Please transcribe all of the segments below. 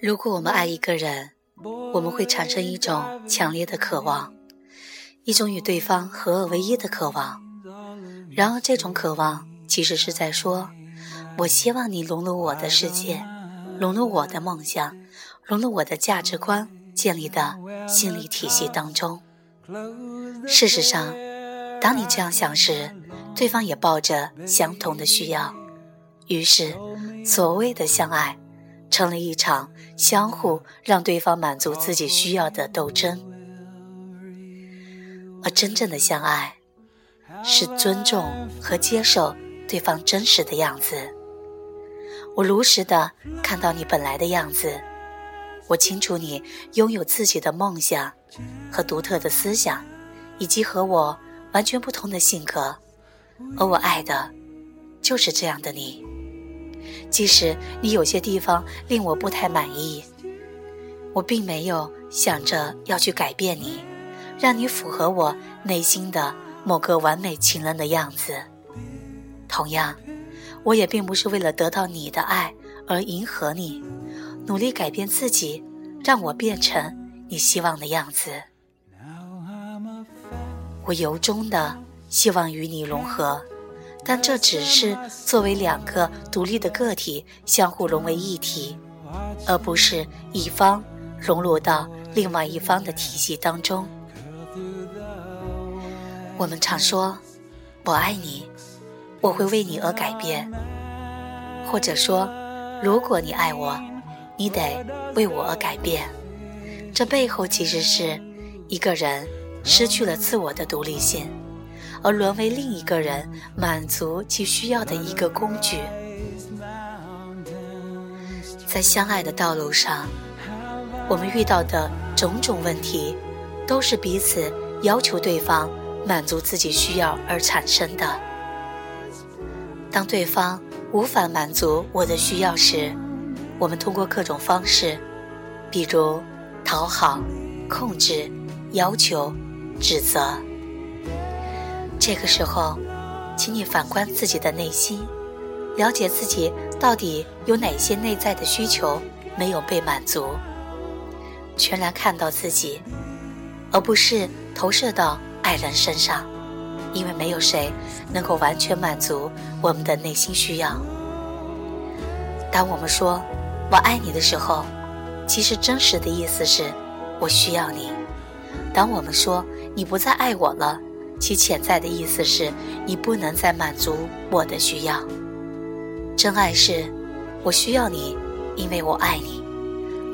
如果我们爱一个人，我们会产生一种强烈的渴望，一种与对方合二为一的渴望。然而，这种渴望其实是在说：“我希望你融入我的世界，融入我的梦想，融入我的价值观建立的心理体系当中。”事实上，当你这样想时，对方也抱着相同的需要，于是，所谓的相爱，成了一场相互让对方满足自己需要的斗争。而真正的相爱，是尊重和接受对方真实的样子。我如实的看到你本来的样子，我清楚你拥有自己的梦想和独特的思想。以及和我完全不同的性格，而我爱的，就是这样的你。即使你有些地方令我不太满意，我并没有想着要去改变你，让你符合我内心的某个完美情人的样子。同样，我也并不是为了得到你的爱而迎合你，努力改变自己，让我变成你希望的样子。我由衷的希望与你融合，但这只是作为两个独立的个体相互融为一体，而不是一方融入到另外一方的体系当中。我们常说“我爱你”，我会为你而改变，或者说“如果你爱我，你得为我而改变”。这背后其实是一个人。失去了自我的独立性，而沦为另一个人满足其需要的一个工具。在相爱的道路上，我们遇到的种种问题，都是彼此要求对方满足自己需要而产生的。当对方无法满足我的需要时，我们通过各种方式，比如讨好、控制、要求。指责。这个时候，请你反观自己的内心，了解自己到底有哪些内在的需求没有被满足，全然看到自己，而不是投射到爱人身上，因为没有谁能够完全满足我们的内心需要。当我们说“我爱你”的时候，其实真实的意思是我需要你。当我们说你不再爱我了，其潜在的意思是你不能再满足我的需要。真爱是，我需要你，因为我爱你；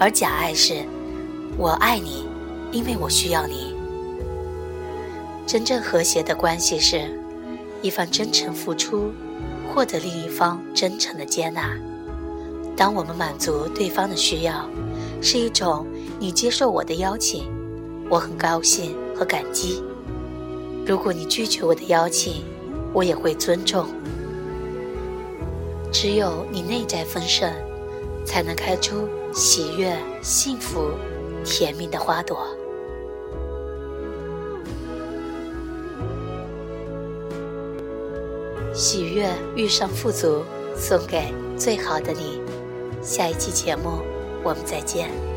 而假爱是，我爱你，因为我需要你。真正和谐的关系是，一方真诚付出，获得另一方真诚的接纳。当我们满足对方的需要，是一种你接受我的邀请。我很高兴和感激。如果你拒绝我的邀请，我也会尊重。只有你内在丰盛，才能开出喜悦、幸福、甜蜜的花朵。喜悦遇上富足，送给最好的你。下一期节目，我们再见。